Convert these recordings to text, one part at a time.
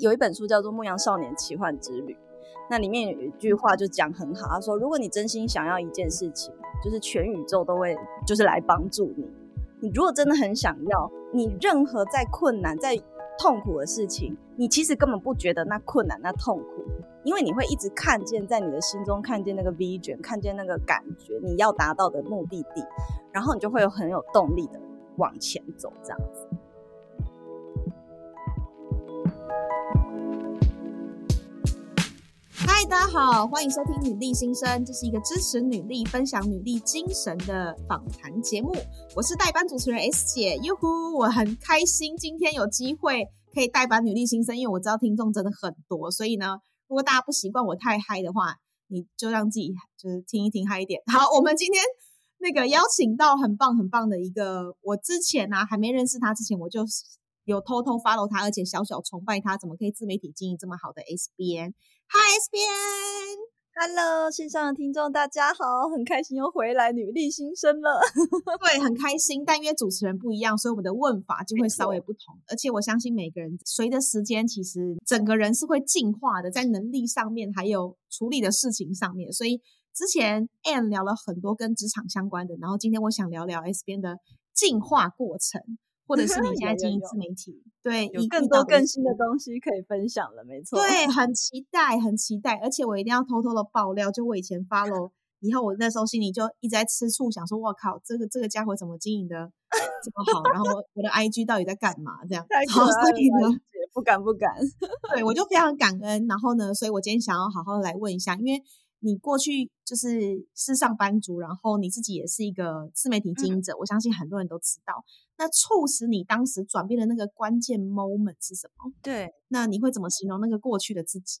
有一本书叫做《牧羊少年奇幻之旅》，那里面有一句话就讲很好，他说：“如果你真心想要一件事情，就是全宇宙都会就是来帮助你。你如果真的很想要，你任何再困难、再痛苦的事情，你其实根本不觉得那困难、那痛苦，因为你会一直看见在你的心中看见那个 vision，看见那个感觉，你要达到的目的地，然后你就会有很有动力的往前走，这样子。”嗨，大家好，欢迎收听女力新生，这是一个支持女力、分享女力精神的访谈节目。我是代班主持人 S 姐，哟呼，我很开心今天有机会可以代班女力新生，因为我知道听众真的很多，所以呢，如果大家不习惯我太嗨的话，你就让自己就是听一听嗨一点。好，我们今天那个邀请到很棒很棒的一个，我之前呢、啊、还没认识他之前，我就有偷偷 follow 他，而且小小崇拜他，怎么可以自媒体经营这么好的 SBN。嗨，S 编，Hello，线上的听众大家好，很开心又回来女力新生了。对，很开心，但因为主持人不一样，所以我们的问法就会稍微不同。而且我相信每个人随着时间，其实整个人是会进化的，在能力上面，还有处理的事情上面。所以之前 Ann 聊了很多跟职场相关的，然后今天我想聊聊 S 编的进化过程。或者是你现在经营自媒体，对，有更多更新的东西可以分享了，没错。对，很期待，很期待，而且我一定要偷偷的爆料，就我以前 follow，以后我那时候心里就一直在吃醋，想说，我靠，这个这个家伙怎么经营的这么好？然后我的 IG 到底在干嘛？这样，太可爱了，不敢不敢。对，我就非常感恩。然后呢，所以我今天想要好好的来问一下，因为。你过去就是是上班族，然后你自己也是一个自媒体经营者，嗯、我相信很多人都知道。那促使你当时转变的那个关键 moment 是什么？对，那你会怎么形容那个过去的自己？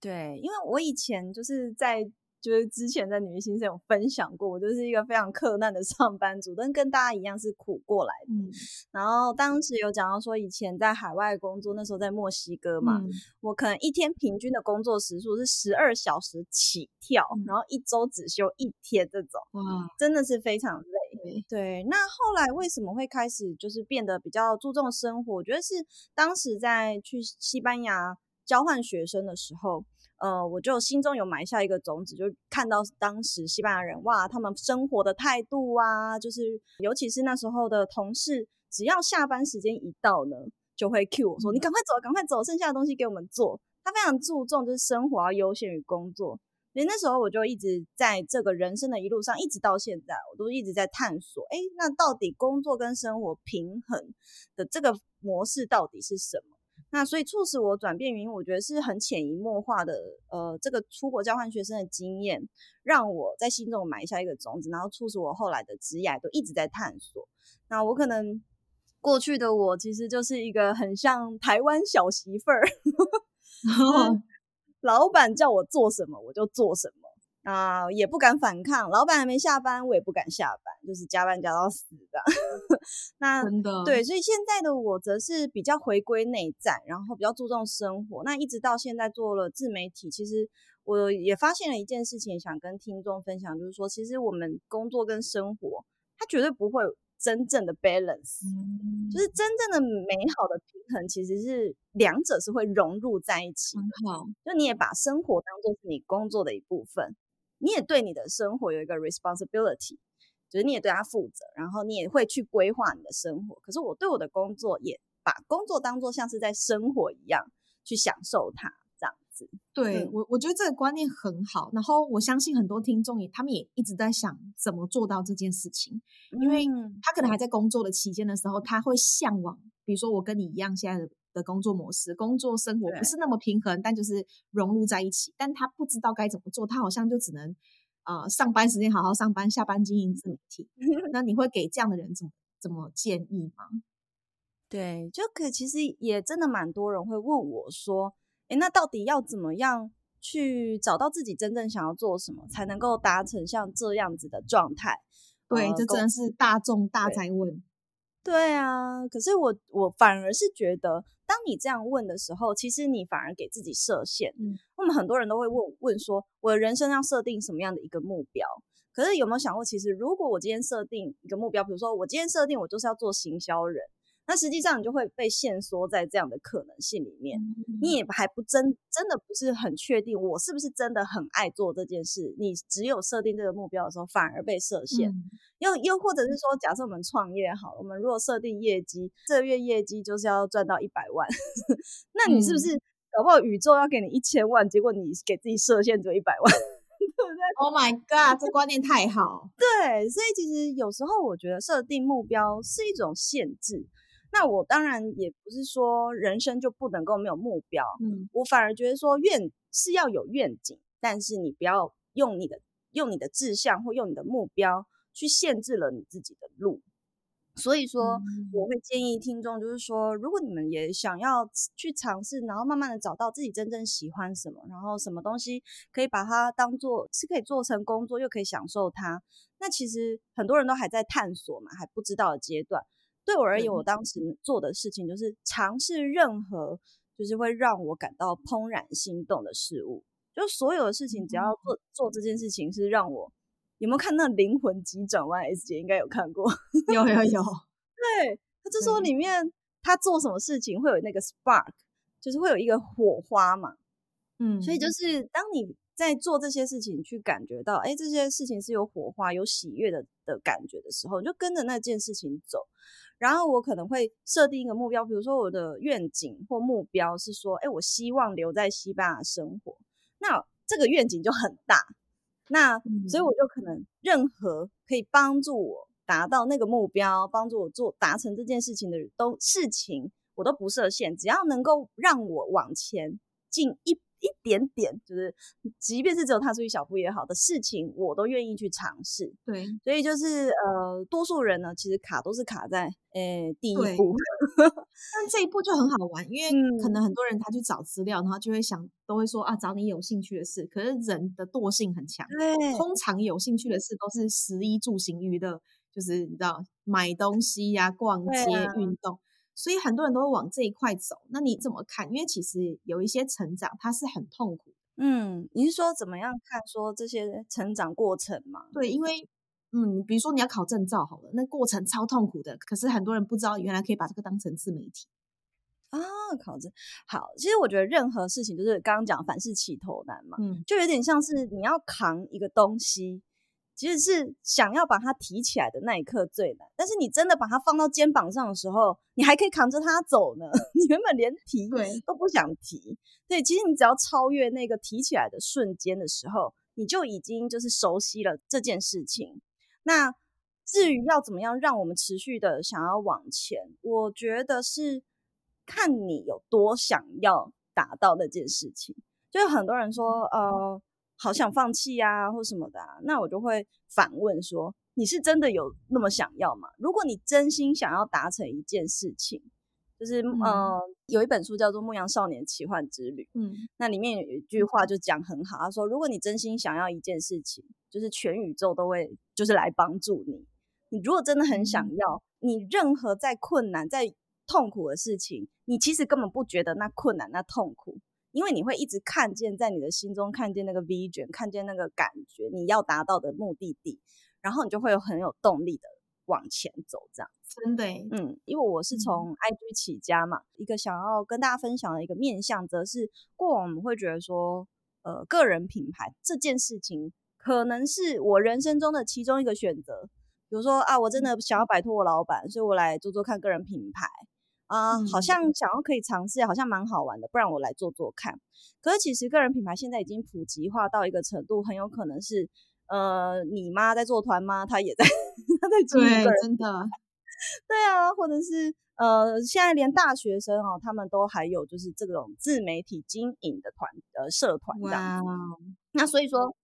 对，因为我以前就是在。就是之前在女力新生有分享过，我就是一个非常克难的上班族，但跟大家一样是苦过来的。嗯、然后当时有讲到说，以前在海外工作，那时候在墨西哥嘛，嗯、我可能一天平均的工作时数是十二小时起跳，嗯、然后一周只休一天，这种哇，真的是非常累。对，对，那后来为什么会开始就是变得比较注重生活？我觉得是当时在去西班牙交换学生的时候。呃，我就心中有埋下一个种子，就看到当时西班牙人哇，他们生活的态度啊，就是尤其是那时候的同事，只要下班时间一到呢，就会 cue 我说：“你赶快走，赶快走，剩下的东西给我们做。”他非常注重就是生活要优先于工作。所以那时候我就一直在这个人生的一路上，一直到现在，我都一直在探索，哎，那到底工作跟生活平衡的这个模式到底是什么？那所以促使我转变原因，我觉得是很潜移默化的。呃，这个出国交换学生的经验，让我在心中埋下一个种子，然后促使我后来的职业都一直在探索。那我可能过去的我，其实就是一个很像台湾小媳妇儿，老板叫我做什么我就做什么。啊、呃，也不敢反抗，老板还没下班，我也不敢下班，就是加班加到死的。那真的对，所以现在的我则是比较回归内在，然后比较注重生活。那一直到现在做了自媒体，其实我也发现了一件事情，想跟听众分享，就是说，其实我们工作跟生活，它绝对不会真正的 balance，、嗯、就是真正的美好的平衡，其实是两者是会融入在一起的。好，就你也把生活当做是你工作的一部分。你也对你的生活有一个 responsibility，就是你也对他负责，然后你也会去规划你的生活。可是我对我的工作也把工作当做像是在生活一样去享受它，这样子。对，我，我觉得这个观念很好。然后我相信很多听众也，他们也一直在想怎么做到这件事情，因为他可能还在工作的期间的时候，他会向往，比如说我跟你一样现在的。的工作模式，工作生活不是那么平衡，但就是融入在一起。但他不知道该怎么做，他好像就只能呃上班时间好好上班，下班经营自媒体。那你会给这样的人怎么怎么建议吗？对，就可其实也真的蛮多人会问我说，诶，那到底要怎么样去找到自己真正想要做什么，才能够达成像这样子的状态？对，呃、这真的是大众大灾问。对啊，可是我我反而是觉得，当你这样问的时候，其实你反而给自己设限。嗯，我们很多人都会问问说，我的人生要设定什么样的一个目标？可是有没有想过，其实如果我今天设定一个目标，比如说我今天设定我就是要做行销人，那实际上你就会被限缩在这样的可能性里面，你也还不真真的不是很确定我是不是真的很爱做这件事。你只有设定这个目标的时候，反而被设限。又又或者是说，假设我们创业好了，我们如果设定业绩，这个月业绩就是要赚到一百万，那你是不是搞不好宇宙要给你一千万，结果你给自己设限只有一百万？对不对？Oh my god，这观念太好。对，所以其实有时候我觉得设定目标是一种限制。那我当然也不是说人生就不能够没有目标，嗯，我反而觉得说愿是要有愿景，但是你不要用你的用你的志向或用你的目标去限制了你自己的路。所以说，我会建议听众，就是说，如果你们也想要去尝试，然后慢慢的找到自己真正喜欢什么，然后什么东西可以把它当做是可以做成工作，又可以享受它，那其实很多人都还在探索嘛，还不知道的阶段。对我而言，我当时做的事情就是尝试任何就是会让我感到怦然心动的事物，就所有的事情，只要做做这件事情是让我。有没有看那《灵魂急转弯》？S 姐应该有看过，有有有。对，他就说里面他做什么事情会有那个 spark，就是会有一个火花嘛。嗯，所以就是当你在做这些事情，去感觉到，哎，这些事情是有火花、有喜悦的的感觉的时候，你就跟着那件事情走。然后我可能会设定一个目标，比如说我的愿景或目标是说，哎，我希望留在西班牙生活，那这个愿景就很大。那所以我就可能任何可以帮助我达到那个目标，帮助我做达成这件事情的都事情，我都不设限，只要能够让我往前进一。一点点，就是即便是只有踏出一小步也好的事情，我都愿意去尝试。对，所以就是呃，多数人呢，其实卡都是卡在呃第一步，但这一步就很好玩，因为可能很多人他去找资料，然后就会想，都会说啊，找你有兴趣的事。可是人的惰性很强，对，通常有兴趣的事都是食衣住行娱乐，就是你知道买东西呀、啊、逛街、啊、运动。所以很多人都会往这一块走，那你怎么看？因为其实有一些成长，它是很痛苦。嗯，你是说怎么样看说这些成长过程吗？对，因为嗯，比如说你要考证照好了，那过程超痛苦的。可是很多人不知道，原来可以把这个当成自媒体啊。考证好，其实我觉得任何事情就是刚刚讲凡事起头难嘛，嗯，就有点像是你要扛一个东西。其实是想要把它提起来的那一刻最难，但是你真的把它放到肩膀上的时候，你还可以扛着它走呢。你原本连提都不想提，对，其实你只要超越那个提起来的瞬间的时候，你就已经就是熟悉了这件事情。那至于要怎么样让我们持续的想要往前，我觉得是看你有多想要达到那件事情。就很多人说，呃。好想放弃呀，或什么的啊，那我就会反问说：你是真的有那么想要吗？如果你真心想要达成一件事情，就是嗯、呃，有一本书叫做《牧羊少年奇幻之旅》，嗯，那里面有一句话就讲很好，他说：如果你真心想要一件事情，就是全宇宙都会就是来帮助你。你如果真的很想要，你任何再困难、再痛苦的事情，你其实根本不觉得那困难、那痛苦。因为你会一直看见，在你的心中看见那个 vision，看见那个感觉，你要达到的目的地，然后你就会有很有动力的往前走，这样子。真的，嗯，因为我是从 IG 起家嘛，嗯、一个想要跟大家分享的一个面向，则是过往我们会觉得说，呃，个人品牌这件事情可能是我人生中的其中一个选择。比如说啊，我真的想要摆脱我老板，所以我来做做看个人品牌。啊、呃，好像想要可以尝试，好像蛮好玩的，不然我来做做看。可是其实个人品牌现在已经普及化到一个程度，很有可能是，呃，你妈在做团吗？她也在，她在经营个人，真的，对啊，或者是呃，现在连大学生哦，他们都还有就是这种自媒体经营的团呃社团这样子。那所以说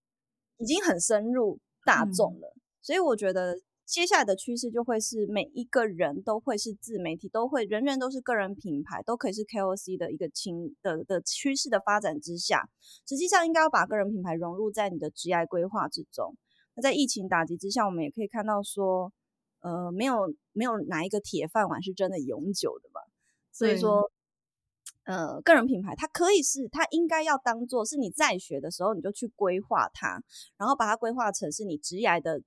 已经很深入大众了，嗯、所以我觉得。接下来的趋势就会是每一个人都会是自媒体，都会人人都是个人品牌，都可以是 KOC 的一个轻的的趋势的发展之下，实际上应该要把个人品牌融入在你的职业规划之中。那在疫情打击之下，我们也可以看到说，呃，没有没有哪一个铁饭碗是真的永久的吧？所以说，呃，个人品牌它可以是，它应该要当做是你在学的时候你就去规划它，然后把它规划成是你职业的。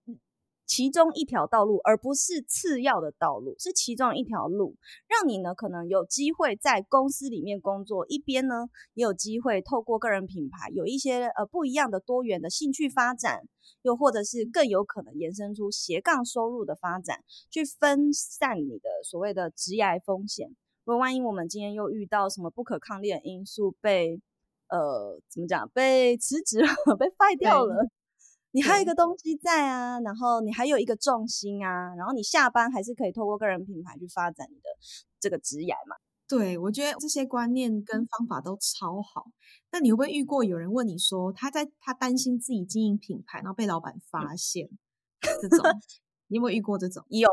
其中一条道路，而不是次要的道路，是其中一条路，让你呢可能有机会在公司里面工作，一边呢也有机会透过个人品牌有一些呃不一样的多元的兴趣发展，又或者是更有可能延伸出斜杠收入的发展，去分散你的所谓的职业风险。如果万一我们今天又遇到什么不可抗力的因素被，被呃怎么讲被辞职了，被 fire 掉了。你还有一个东西在啊，然后你还有一个重心啊，然后你下班还是可以透过个人品牌去发展你的这个职业嘛。对，我觉得这些观念跟方法都超好。那你会不会遇过有人问你说，他在他担心自己经营品牌，然后被老板发现、嗯、这种？你有没有遇过这种？有，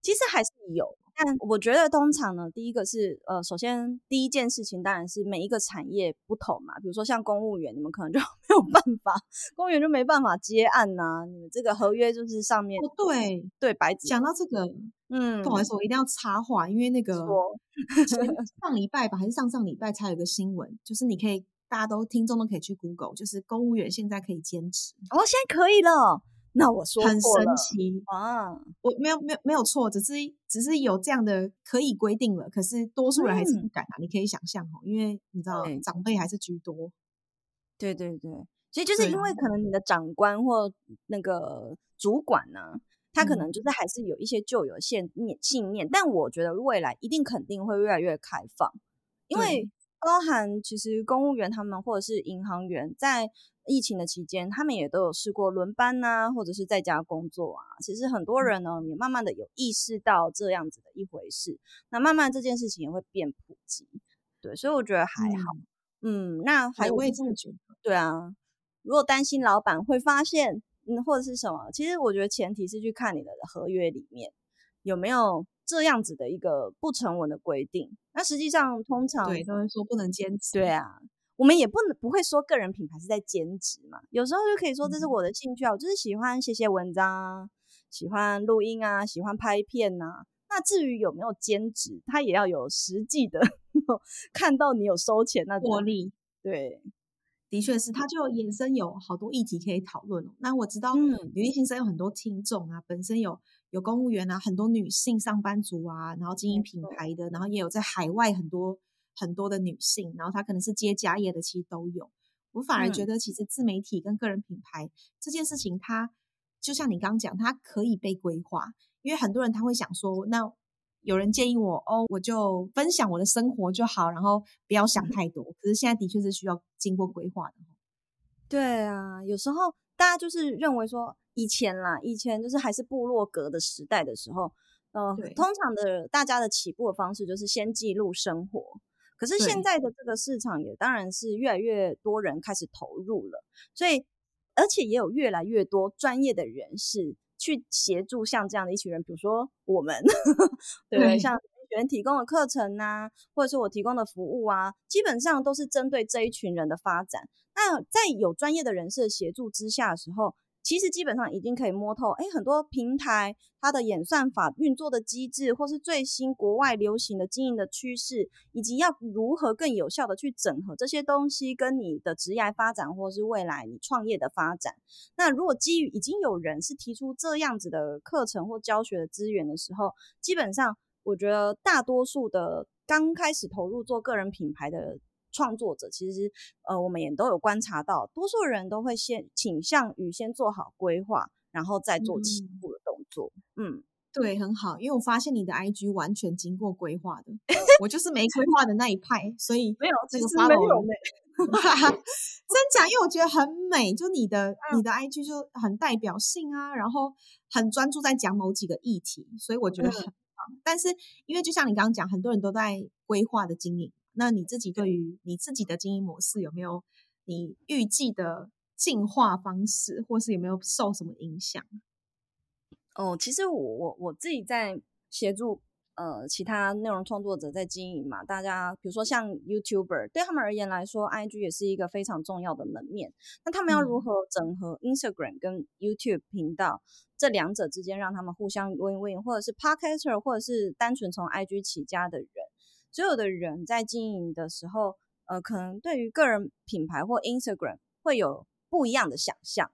其实还是有。但我觉得通常呢，第一个是呃，首先第一件事情当然是每一个产业不同嘛。比如说像公务员，你们可能就没有办法，公务员就没办法接案呐、啊。你们这个合约就是上面哦，对对，白纸。讲到这个，嗯，不好意思，我一定要插话，因为那个 上礼拜吧，还是上上礼拜才有个新闻，就是你可以大家都听众都可以去 Google，就是公务员现在可以兼职哦，现在可以了。那我说很神奇啊！我没有没有没有错，只是只是有这样的可以规定了，可是多数人还是不敢啊。嗯、你可以想象哦，因为你知道长辈还是居多。对对对，所以就是因为可能你的长官或那个主管呢、啊，他可能就是还是有一些旧有信念信念，但我觉得未来一定肯定会越来越开放，因为包含其实公务员他们或者是银行员在。疫情的期间，他们也都有试过轮班呐、啊，或者是在家工作啊。其实很多人呢，也慢慢的有意识到这样子的一回事。那慢慢这件事情也会变普及，对，所以我觉得还好。嗯，嗯，那还有我也这么觉得。对啊，如果担心老板会发现，嗯，或者是什么，其实我觉得前提是去看你的合约里面有没有这样子的一个不成文的规定。那实际上通常对都会说不能兼职。对啊。我们也不能不会说个人品牌是在兼职嘛，有时候就可以说这是我的兴趣啊，我就是喜欢写写文章啊，喜欢录音啊，喜欢拍片呐、啊。那至于有没有兼职，他也要有实际的 看到你有收钱那种获利。对，的确是，他就衍生有好多议题可以讨论。那我知道女力新生有很多听众啊，本身有有公务员啊，很多女性上班族啊，然后经营品牌的，然后也有在海外很多。很多的女性，然后她可能是接家业的，其实都有。我反而觉得，其实自媒体跟个人品牌、嗯、这件事情，它就像你刚刚讲，它可以被规划。因为很多人他会想说，那有人建议我哦，我就分享我的生活就好，然后不要想太多。嗯、可是现在的确是需要经过规划的。对啊，有时候大家就是认为说，以前啦，以前就是还是部落格的时代的时候，呃，通常的大家的起步的方式就是先记录生活。可是现在的这个市场也当然是越来越多人开始投入了，所以而且也有越来越多专业的人士去协助像这样的一群人，比如说我们，对，对，像学员提供的课程啊，或者是我提供的服务啊，基本上都是针对这一群人的发展。那在有专业的人士的协助之下的时候，其实基本上已经可以摸透，哎，很多平台它的演算法运作的机制，或是最新国外流行的经营的趋势，以及要如何更有效的去整合这些东西，跟你的职业发展，或是未来你创业的发展。那如果基于已经有人是提出这样子的课程或教学的资源的时候，基本上我觉得大多数的刚开始投入做个人品牌的。创作者其实，呃，我们也都有观察到，多数人都会先倾向于先做好规划，然后再做起步的动作。嗯，嗯对，很好，因为我发现你的 IG 完全经过规划的，我就是没规划的那一派，所以没有这个 follow 真假？因为我觉得很美，就你的、嗯、你的 IG 就很代表性啊，然后很专注在讲某几个议题，所以我觉得很棒。嗯、但是因为就像你刚刚讲，很多人都在规划的经营。那你自己对于你自己的经营模式有没有你预计的进化方式，或是有没有受什么影响？哦，其实我我我自己在协助呃其他内容创作者在经营嘛，大家比如说像 YouTuber，对他们而言来说，IG 也是一个非常重要的门面。那他们要如何整合 Instagram 跟 YouTube 频道、嗯、这两者之间，让他们互相 win-win，或者是 Podcaster，或者是单纯从 IG 起家的人？所有的人在经营的时候，呃，可能对于个人品牌或 Instagram 会有不一样的想象。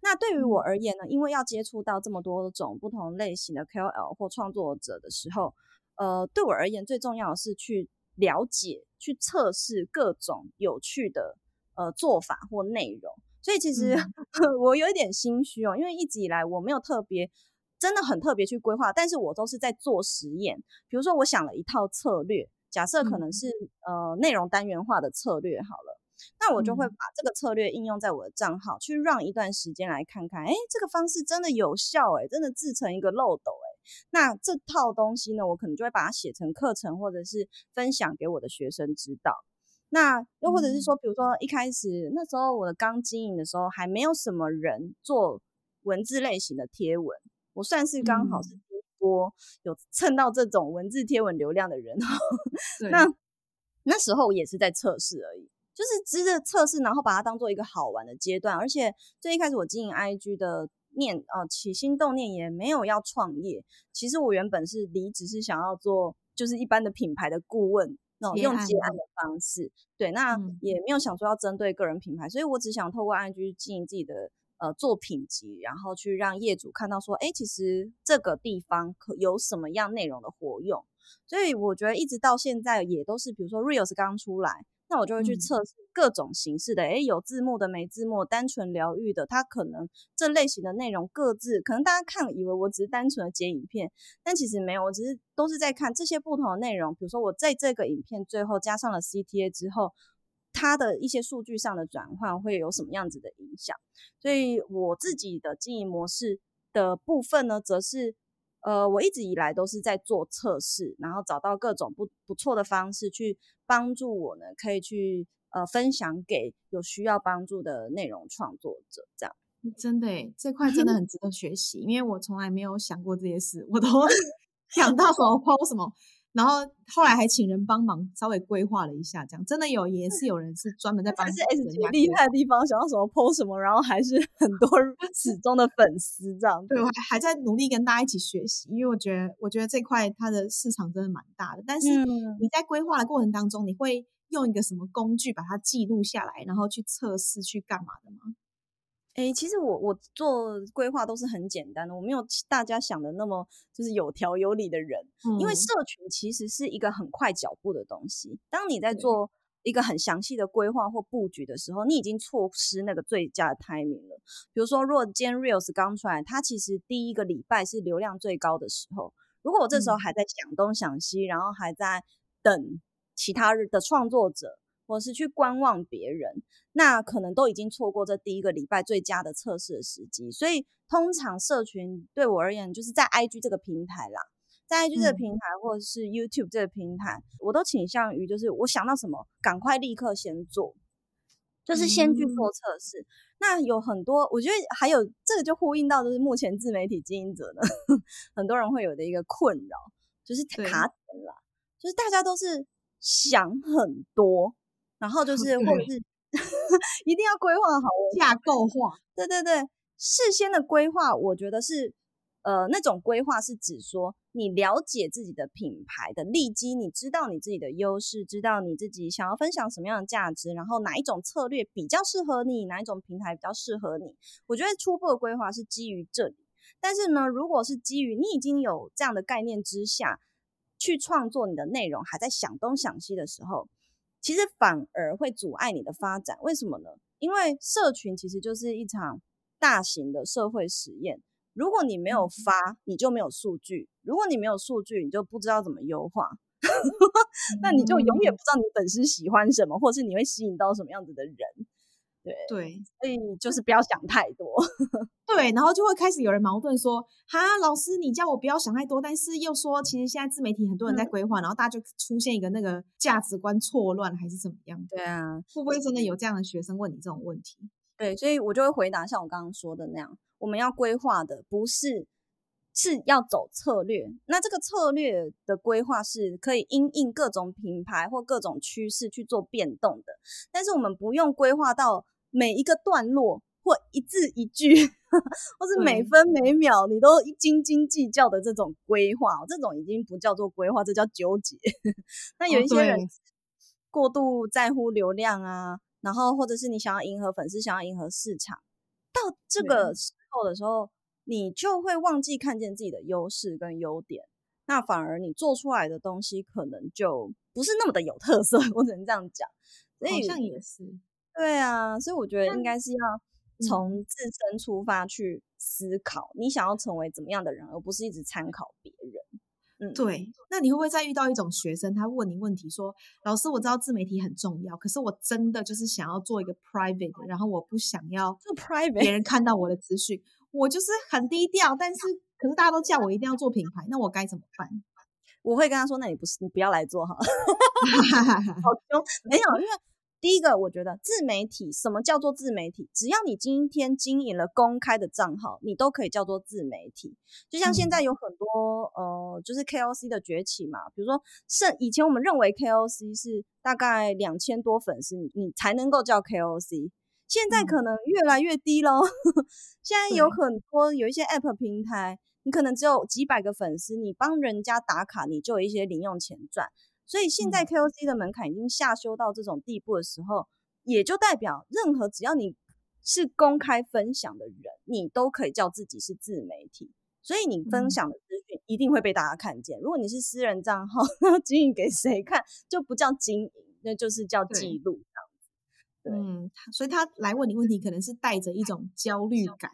那对于我而言呢，因为要接触到这么多种不同类型的 KOL 或创作者的时候，呃，对我而言最重要的是去了解、去测试各种有趣的呃做法或内容。所以其实、嗯、我有一点心虚哦，因为一直以来我没有特别。真的很特别去规划，但是我都是在做实验。比如说，我想了一套策略，假设可能是、嗯、呃内容单元化的策略好了，那我就会把这个策略应用在我的账号，嗯、去让一段时间来看看，哎，这个方式真的有效，哎，真的制成一个漏斗，哎，那这套东西呢，我可能就会把它写成课程，或者是分享给我的学生知道。那又或者是说，比如说一开始那时候我的刚经营的时候，还没有什么人做文字类型的贴文。我算是刚好是波有蹭到这种文字贴文流量的人，对那那时候也是在测试而已，就是只是测试，然后把它当做一个好玩的阶段。而且最一开始我经营 IG 的念呃起心动念也没有要创业，其实我原本是离职是想要做就是一般的品牌的顾问，那种用接案的方式，对，那也没有想说要针对个人品牌，所以我只想透过 IG 经营自己的。呃，做品集，然后去让业主看到说，哎，其实这个地方可有什么样内容的活用，所以我觉得一直到现在也都是，比如说 Reels 刚出来，那我就会去测试各种形式的，哎、嗯，有字幕的、没字幕、单纯疗愈的，它可能这类型的内容各自，可能大家看以为我只是单纯的剪影片，但其实没有，我只是都是在看这些不同的内容，比如说我在这个影片最后加上了 CTA 之后。它的一些数据上的转换会有什么样子的影响？所以我自己的经营模式的部分呢，则是呃，我一直以来都是在做测试，然后找到各种不不错的方式去帮助我呢，可以去呃分享给有需要帮助的内容创作者。这样真的诶，这块真的很值得学习，因为我从来没有想过这些事，我都 想到什么抛什么。然后后来还请人帮忙，稍微规划了一下，这样真的有，也是有人是专门在帮。是 S 姐厉害的地方，想要什么 PO 什么，然后还是 很多 始终的粉丝这样。对，我还还在努力跟大家一起学习，因为我觉得我觉得这块它的市场真的蛮大的。但是你在规划的过程当中，你会用一个什么工具把它记录下来，然后去测试去干嘛的吗？哎、欸，其实我我做规划都是很简单的，我没有大家想的那么就是有条有理的人。嗯、因为社群其实是一个很快脚步的东西，当你在做一个很详细的规划或布局的时候，你已经错失那个最佳的 timing 了。比如说，如果今天 Reels 刚出来，它其实第一个礼拜是流量最高的时候，如果我这时候还在想东想西，嗯、然后还在等其他的创作者。或是去观望别人，那可能都已经错过这第一个礼拜最佳的测试的时机。所以，通常社群对我而言，就是在 IG 这个平台啦，在 IG 这个平台或者是 YouTube 这个平台，嗯、我都倾向于就是我想到什么，赶快立刻先做，就是先去做测试。嗯、那有很多，我觉得还有这个就呼应到就是目前自媒体经营者的，很多人会有的一个困扰，就是卡点啦，就是大家都是想很多。然后就是，或者是一定要规划好架构化。对对对，事先的规划，我觉得是，呃，那种规划是指说，你了解自己的品牌的利基，你知道你自己的优势，知道你自己想要分享什么样的价值，然后哪一种策略比较适合你，哪一种平台比较适合你。我觉得初步的规划是基于这里。但是呢，如果是基于你已经有这样的概念之下去创作你的内容，还在想东想西的时候。其实反而会阻碍你的发展，为什么呢？因为社群其实就是一场大型的社会实验。如果你没有发，你就没有数据；如果你没有数据，你就不知道怎么优化。那你就永远不知道你粉丝喜欢什么，或是你会吸引到什么样子的人。对对，所以就是不要想太多。对，然后就会开始有人矛盾说：“哈，老师，你叫我不要想太多，但是又说其实现在自媒体很多人在规划，嗯、然后大家就出现一个那个价值观错乱，还是怎么样？”对啊，会不会真的有这样的学生问你这种问题？对，所以我就会回答像我刚刚说的那样，我们要规划的不是是要走策略，那这个策略的规划是可以因应各种品牌或各种趋势去做变动的，但是我们不用规划到。每一个段落或一字一句，或是每分每秒，你都斤斤计较的这种规划，这种已经不叫做规划，这叫纠结。那有一些人过度在乎流量啊，然后或者是你想要迎合粉丝，想要迎合市场，到这个时候的时候，你就会忘记看见自己的优势跟优点，那反而你做出来的东西可能就不是那么的有特色。我只能这样讲，所以好像也是。对啊，所以我觉得应该是要从自身出发去思考，你想要成为怎么样的人，而不是一直参考别人。嗯，对。那你会不会再遇到一种学生，他问你问题说：“老师，我知道自媒体很重要，可是我真的就是想要做一个 private，然后我不想要做 private，别人看到我的资讯，我就是很低调，但是 可是大家都叫我一定要做品牌，那我该怎么办？”我会跟他说：“那你不是你不要来做好了。”好凶，没有，因为。第一个，我觉得自媒体，什么叫做自媒体？只要你今天经营了公开的账号，你都可以叫做自媒体。就像现在有很多、嗯、呃，就是 KOC 的崛起嘛。比如说，是以前我们认为 KOC 是大概两千多粉丝，你你才能够叫 KOC。现在可能越来越低喽。嗯、现在有很多有一些 App 平台，你可能只有几百个粉丝，你帮人家打卡，你就有一些零用钱赚。所以现在 KOC 的门槛已经下修到这种地步的时候，嗯、也就代表任何只要你是公开分享的人，你都可以叫自己是自媒体。所以你分享的资讯一定会被大家看见。嗯、如果你是私人账号，那 经营给谁看就不叫经营，那就是叫记录这样子。对，嗯，所以他来问你问题，可能是带着一种焦虑感。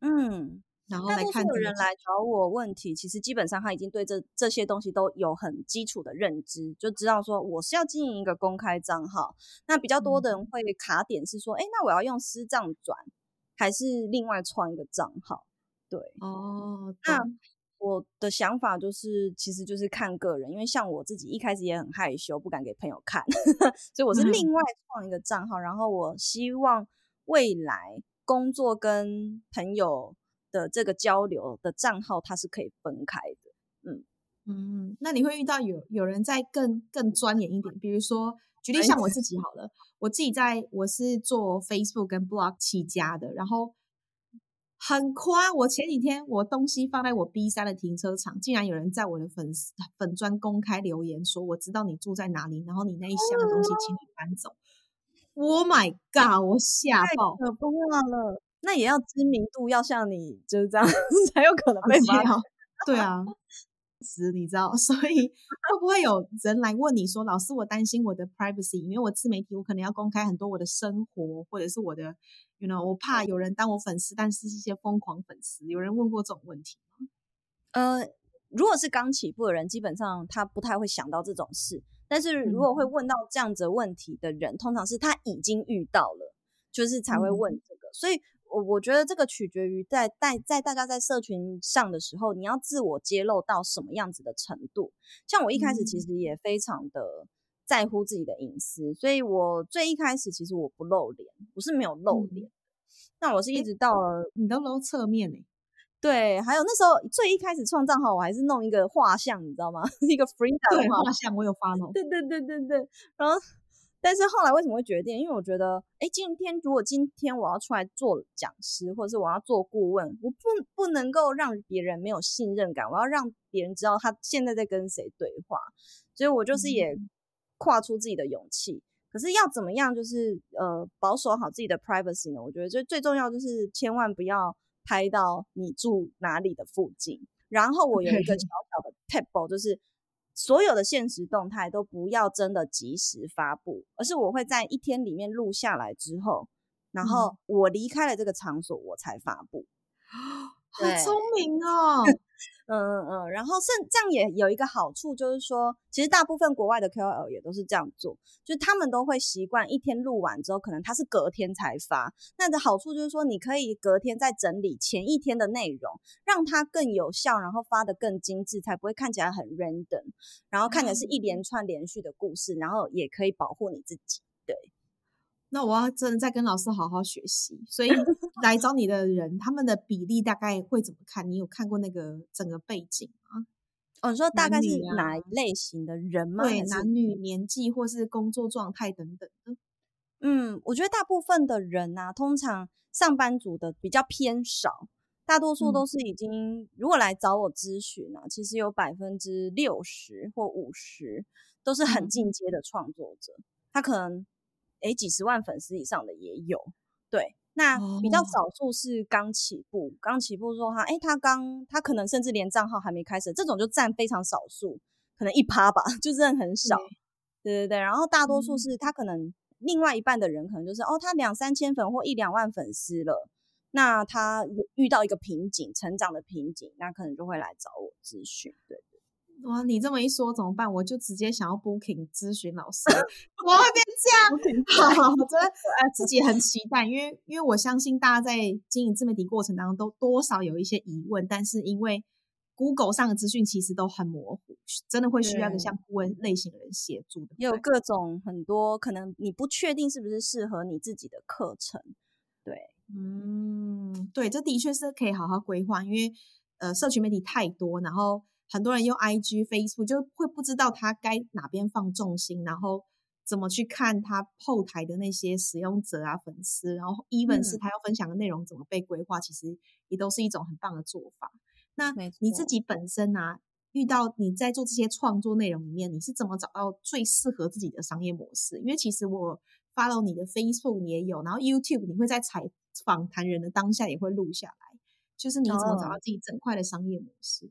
嗯。然后来看大多人来找我问题，其实基本上他已经对这这些东西都有很基础的认知，就知道说我是要经营一个公开账号。那比较多的人会卡点是说，哎、嗯，那我要用私账转，还是另外创一个账号？对，哦，那我的想法就是，其实就是看个人，因为像我自己一开始也很害羞，不敢给朋友看，所以我是另外创一个账号。嗯、然后我希望未来工作跟朋友。的这个交流的账号，它是可以分开的。嗯嗯，那你会遇到有有人在更更钻研一点，比如说举例像我自己好了，我自己在我是做 Facebook 跟 Blog 起家的，然后很夸。我前几天我东西放在我 B 三的停车场，竟然有人在我的粉丝粉专公开留言说：“我知道你住在哪里，然后你那一箱的东西，请你搬走。”Oh my god！我吓爆，可怕了。那也要知名度，要像你就是这样 才有可能被发现。对啊，是，你知道，所以会不会有人来问你说：“老师，我担心我的 privacy，因为我自媒体，我可能要公开很多我的生活，或者是我的，you know，我怕有人当我粉丝，但是是一些疯狂粉丝。”有人问过这种问题吗？呃，如果是刚起步的人，基本上他不太会想到这种事。但是如果会问到这样子的问题的人，嗯、通常是他已经遇到了，就是才会问这个。嗯、所以。我我觉得这个取决于在在在大家在社群上的时候，你要自我揭露到什么样子的程度。像我一开始其实也非常的在乎自己的隐私，嗯、所以我最一开始其实我不露脸，不是没有露脸。嗯、那我是一直到了、欸、你都露侧面呢、欸？对，还有那时候最一开始创账号，我还是弄一个画像，你知道吗？一个 free 的画像，我有发了。对对对对对，然后。但是后来为什么会决定？因为我觉得，哎，今天如果今天我要出来做讲师，或者是我要做顾问，我不不能够让别人没有信任感，我要让别人知道他现在在跟谁对话。所以我就是也跨出自己的勇气。嗯、可是要怎么样，就是呃保守好自己的 privacy 呢？我觉得最最重要就是千万不要拍到你住哪里的附近。然后我有一个小 小的 table，就是。所有的现实动态都不要真的及时发布，而是我会在一天里面录下来之后，然后我离开了这个场所，我才发布。好聪明哦！嗯嗯嗯，然后甚这样也有一个好处，就是说，其实大部分国外的 KOL 也都是这样做，就是他们都会习惯一天录完之后，可能他是隔天才发。那的好处就是说，你可以隔天再整理前一天的内容，让它更有效，然后发的更精致，才不会看起来很 random，然后看起来是一连串连续的故事，然后也可以保护你自己。对。那我要真的再跟老师好好学习，所以来找你的人，他们的比例大概会怎么看？你有看过那个整个背景吗？哦，你说大概是哪一类型的人吗？对，男女年纪或是工作状态等等的。嗯，我觉得大部分的人啊，通常上班族的比较偏少，大多数都是已经、嗯、如果来找我咨询啊，其实有百分之六十或五十都是很进阶的创作者，嗯、他可能。诶，几十万粉丝以上的也有，对。那比较少数是刚起步，刚、oh. 起步说他，哎、欸，他刚他可能甚至连账号还没开始，这种就占非常少数，可能一趴吧，就真的很少。对，对对对，然后大多数是他可能另外一半的人可能就是、嗯、哦，他两三千粉或一两万粉丝了，那他遇到一个瓶颈，成长的瓶颈，那可能就会来找我咨询。对。哇，你这么一说怎么办？我就直接想要 booking 咨询老师，怎么会变这样？好，我真的自己很期待，因为因为我相信大家在经营自媒体过程当中都多少有一些疑问，但是因为 Google 上的资讯其实都很模糊，真的会需要一个像顾问类型的人协助的。也有各种很多可能你不确定是不是适合你自己的课程，对，嗯，对，这的确是可以好好规划，因为呃，社群媒体太多，然后。很多人用 IG、Facebook 就会不知道他该哪边放重心，然后怎么去看他后台的那些使用者啊、粉丝，然后 even 是他要分享的内容怎么被规划，其实也都是一种很棒的做法。那你自己本身啊，遇到你在做这些创作内容里面，你是怎么找到最适合自己的商业模式？因为其实我 follow 你的 Facebook 也有，然后 YouTube 你会在采访谈人的当下也会录下来，就是你怎么找到自己整块的商业模式？哦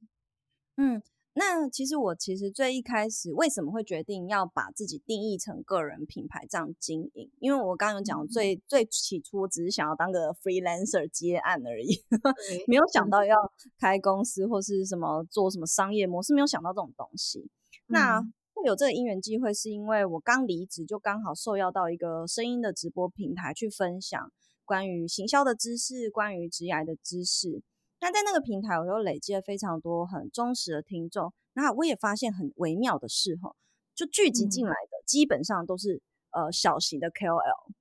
嗯，那其实我其实最一开始为什么会决定要把自己定义成个人品牌这样经营？因为我刚刚有讲最、嗯、最起初我只是想要当个 freelancer 接案而已，没有想到要开公司或是什么做什么商业模式，没有想到这种东西。嗯、那会有这个因缘机会，是因为我刚离职就刚好受邀到一个声音的直播平台去分享关于行销的知识，关于职涯的知识。那在那个平台，我又累积了非常多很忠实的听众。那我也发现很微妙的事哈，就聚集进来的基本上都是呃小型的 KOL，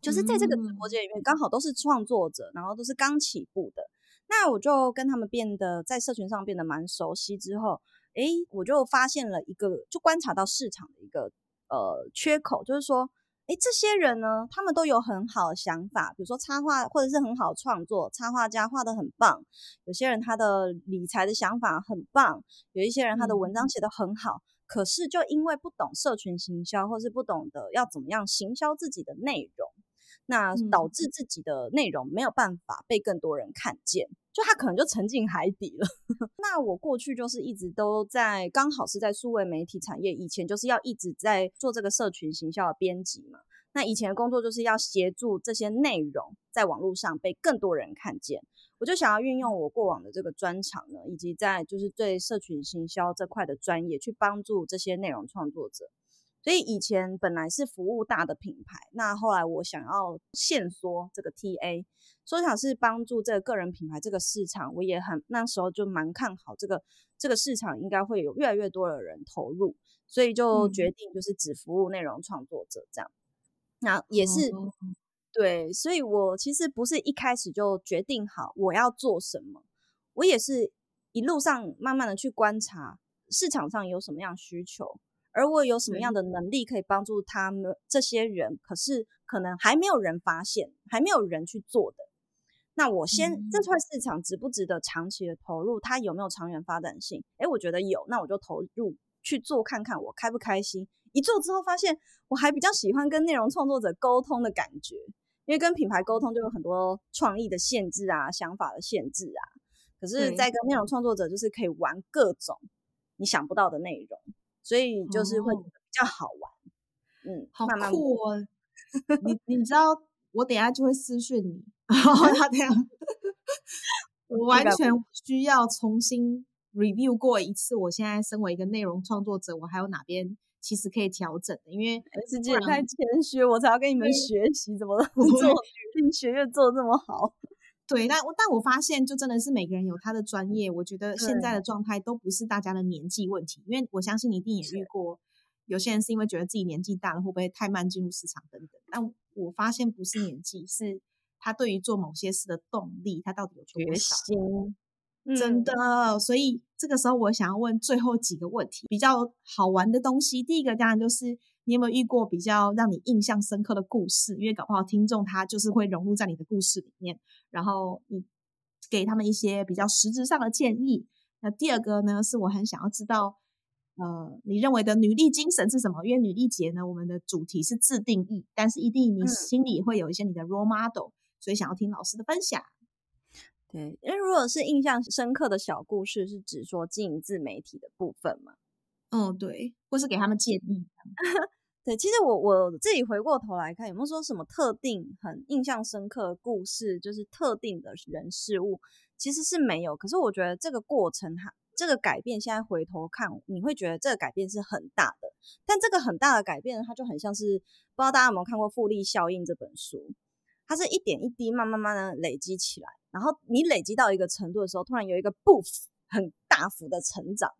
就是在这个直播间里面刚好都是创作者，然后都是刚起步的。那我就跟他们变得在社群上变得蛮熟悉之后，诶，我就发现了一个，就观察到市场的一个呃缺口，就是说。诶，这些人呢，他们都有很好的想法，比如说插画或者是很好创作，插画家画得很棒。有些人他的理财的想法很棒，有一些人他的文章写得很好，嗯、可是就因为不懂社群行销，或是不懂得要怎么样行销自己的内容，那导致自己的内容没有办法被更多人看见。就他可能就沉进海底了。那我过去就是一直都在，刚好是在数位媒体产业，以前就是要一直在做这个社群行销的编辑嘛。那以前的工作就是要协助这些内容在网络上被更多人看见。我就想要运用我过往的这个专长呢，以及在就是对社群行销这块的专业，去帮助这些内容创作者。所以以前本来是服务大的品牌，那后来我想要限缩这个 TA，说想是帮助这个个人品牌这个市场，我也很那时候就蛮看好这个这个市场应该会有越来越多的人投入，所以就决定就是只服务内容创作者这样。嗯、那也是、哦、对，所以我其实不是一开始就决定好我要做什么，我也是一路上慢慢的去观察市场上有什么样需求。而我有什么样的能力可以帮助他们这些人？可是可能还没有人发现，还没有人去做的。那我先、嗯、这块市场值不值得长期的投入？它有没有长远发展性？诶，我觉得有，那我就投入去做看看，我开不开心？一做之后发现，我还比较喜欢跟内容创作者沟通的感觉，因为跟品牌沟通就有很多创意的限制啊，想法的限制啊。可是，在跟内容创作者就是可以玩各种你想不到的内容。所以就是会比较好玩，哦、嗯，好酷哦！你你知道，我等一下就会私讯你，然后他这样，我完全需要重新 review 过一次。我现在身为一个内容创作者，我还有哪边其实可以调整的？因为自己太谦虚，我才要跟你们学习怎么 做你们学院做的这么好。对，但但我发现，就真的是每个人有他的专业。我觉得现在的状态都不是大家的年纪问题，因为我相信你一定也遇过，有些人是因为觉得自己年纪大了，会不会太慢进入市场等等。但我发现不是年纪，是他对于做某些事的动力，他到底有多少？真的。嗯、所以这个时候，我想要问最后几个问题，比较好玩的东西。第一个当然就是。你有没有遇过比较让你印象深刻的故事？因为搞不好听众他就是会融入在你的故事里面，然后你给他们一些比较实质上的建议。那第二个呢，是我很想要知道，呃，你认为的女力精神是什么？因为女力节呢，我们的主题是自定义，但是一定你心里会有一些你的 role model，所以想要听老师的分享。对，因为如果是印象深刻的小故事，是指说经营自媒体的部分嘛？哦，对，或是给他们建议。对，其实我我自己回过头来看，有没有说什么特定很印象深刻的故事，就是特定的人事物，其实是没有。可是我觉得这个过程哈，这个改变，现在回头看，你会觉得这个改变是很大的。但这个很大的改变，它就很像是，不知道大家有没有看过《复利效应》这本书，它是一点一滴，慢慢慢慢的累积起来。然后你累积到一个程度的时候，突然有一个 boost 很大幅的成长，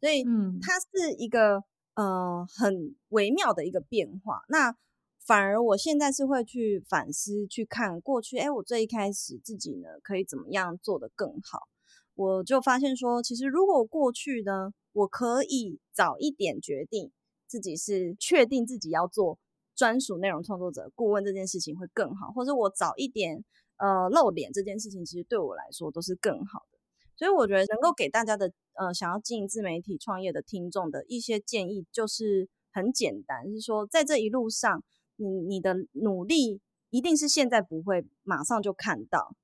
所以嗯它是一个、嗯、呃很微妙的一个变化。那反而我现在是会去反思，去看过去，哎，我最一开始自己呢可以怎么样做得更好？我就发现说，其实如果过去呢，我可以早一点决定自己是确定自己要做专属内容创作者顾问这件事情会更好，或者我早一点。呃，露脸这件事情其实对我来说都是更好的，所以我觉得能够给大家的呃想要经营自媒体创业的听众的一些建议，就是很简单，是说在这一路上，你你的努力一定是现在不会马上就看到，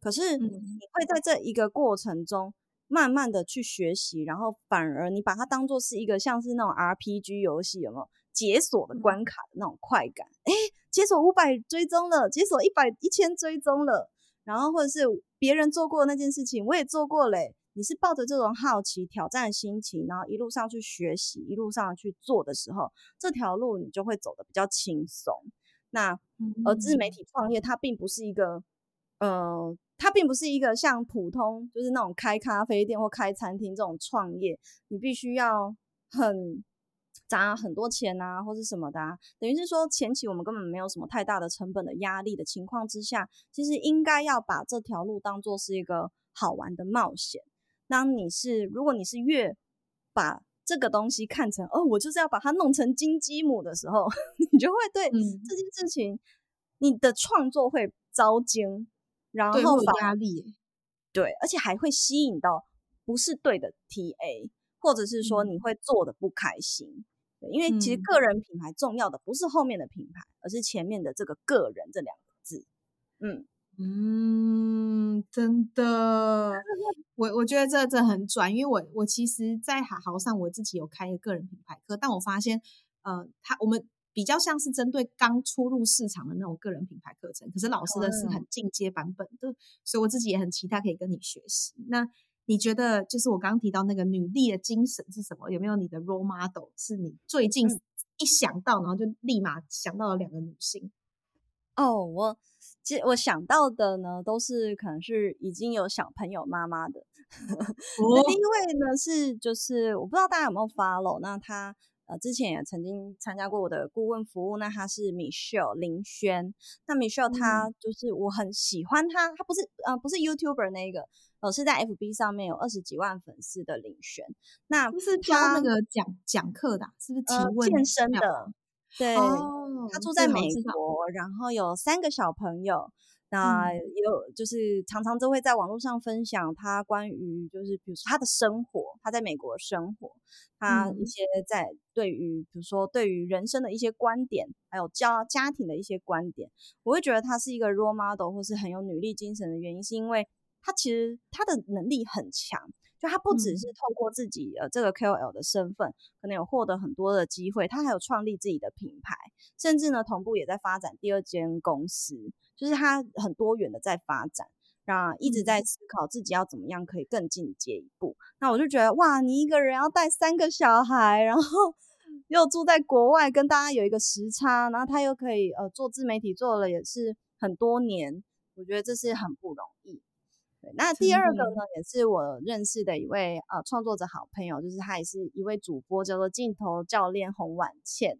可是你会在这一个过程中慢慢的去学习，然后反而你把它当做是一个像是那种 RPG 游戏，有没有？解锁的关卡的那种快感，哎，解锁五百追踪了，解锁一百一千追踪了，然后或者是别人做过那件事情，我也做过嘞。你是抱着这种好奇、挑战的心情，然后一路上去学习，一路上去做的时候，这条路你就会走得比较轻松。那而自媒体创业，它并不是一个，呃，它并不是一个像普通就是那种开咖啡店或开餐厅这种创业，你必须要很。砸很多钱啊，或是什么的啊，等于是说前期我们根本没有什么太大的成本的压力的情况之下，其实应该要把这条路当做是一个好玩的冒险。当你是，如果你是越把这个东西看成哦，我就是要把它弄成金鸡母的时候，你就会对这件事情，嗯、你的创作会遭惊，然后有压力，对，而且还会吸引到不是对的 TA，或者是说你会做的不开心。嗯因为其实个人品牌重要的不是后面的品牌，嗯、而是前面的这个“个人”这两个字。嗯嗯，真的，我我觉得这这很转，因为我我其实，在好好上我自己有开一个个人品牌课，但我发现，呃，他我们比较像是针对刚出入市场的那种个人品牌课程，可是老师的是很进阶版本的，嗯、所以我自己也很期待可以跟你学习。那。你觉得就是我刚刚提到那个女力的精神是什么？有没有你的 role model 是你最近一想到，然后就立马想到了两个女性？哦，我其实我想到的呢，都是可能是已经有小朋友妈妈的。哦、第一位呢是就是我不知道大家有没有 follow，那她呃之前也曾经参加过我的顾问服务，那她是 Michelle 林轩。那 Michelle 她就是我很喜欢她，她不是呃不是 YouTuber 那个。我是在 FB 上面有二十几万粉丝的林轩，那不是教那个讲讲课的、啊，是不是提问、呃、健身的？对，哦、他住在美国，然后有三个小朋友，那有就是常常都会在网络上分享他关于就是比如说他的生活，他在美国的生活，他一些在对于比如说对于人生的一些观点，还有家家庭的一些观点，我会觉得他是一个 role model 或是很有女力精神的原因，是因为。他其实他的能力很强，就他不只是透过自己呃这个 KOL 的身份，可能有获得很多的机会，他还有创立自己的品牌，甚至呢同步也在发展第二间公司，就是他很多元的在发展，然后一直在思考自己要怎么样可以更进阶一步。那我就觉得哇，你一个人要带三个小孩，然后 又住在国外，跟大家有一个时差，然后他又可以呃做自媒体做了也是很多年，我觉得这是很不容易。那第二个呢，也是我认识的一位呃创作者好朋友，就是他也是一位主播，叫做镜头教练洪婉倩。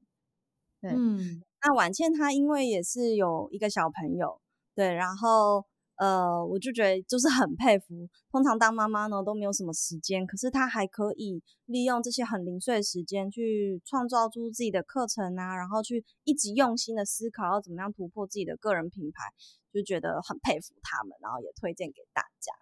对，嗯，那婉倩她因为也是有一个小朋友，对，然后呃，我就觉得就是很佩服。通常当妈妈呢都没有什么时间，可是她还可以利用这些很零碎的时间去创造出自己的课程啊，然后去一直用心的思考要怎么样突破自己的个人品牌。就觉得很佩服他们，然后也推荐给大家。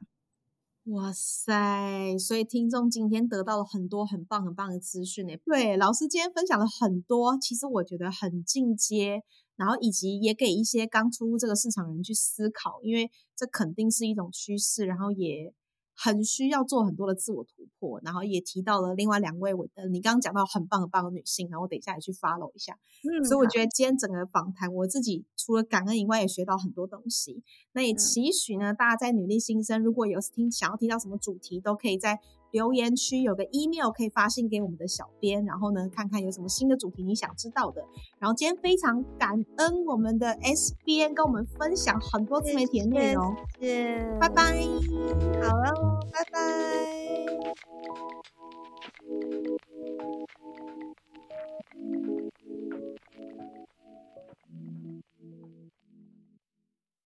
哇塞！所以听众今天得到了很多很棒很棒的资讯呢。对，老师今天分享了很多，其实我觉得很进阶，然后以及也给一些刚出入这个市场人去思考，因为这肯定是一种趋势，然后也很需要做很多的自我突破。然后也提到了另外两位，我呃，你刚刚讲到很棒很棒的女性，然后我等一下也去 follow 一下。嗯，所以我觉得今天整个访谈，我自己除了感恩以外，也学到很多东西。那也期许呢，大家在女力新生如果有听想要听到什么主题，都可以在。留言区有个 email 可以发信给我们的小编，然后呢，看看有什么新的主题你想知道的。然后今天非常感恩我们的 S 编跟我们分享很多自媒体的内容，谢谢，拜拜，好了，拜拜。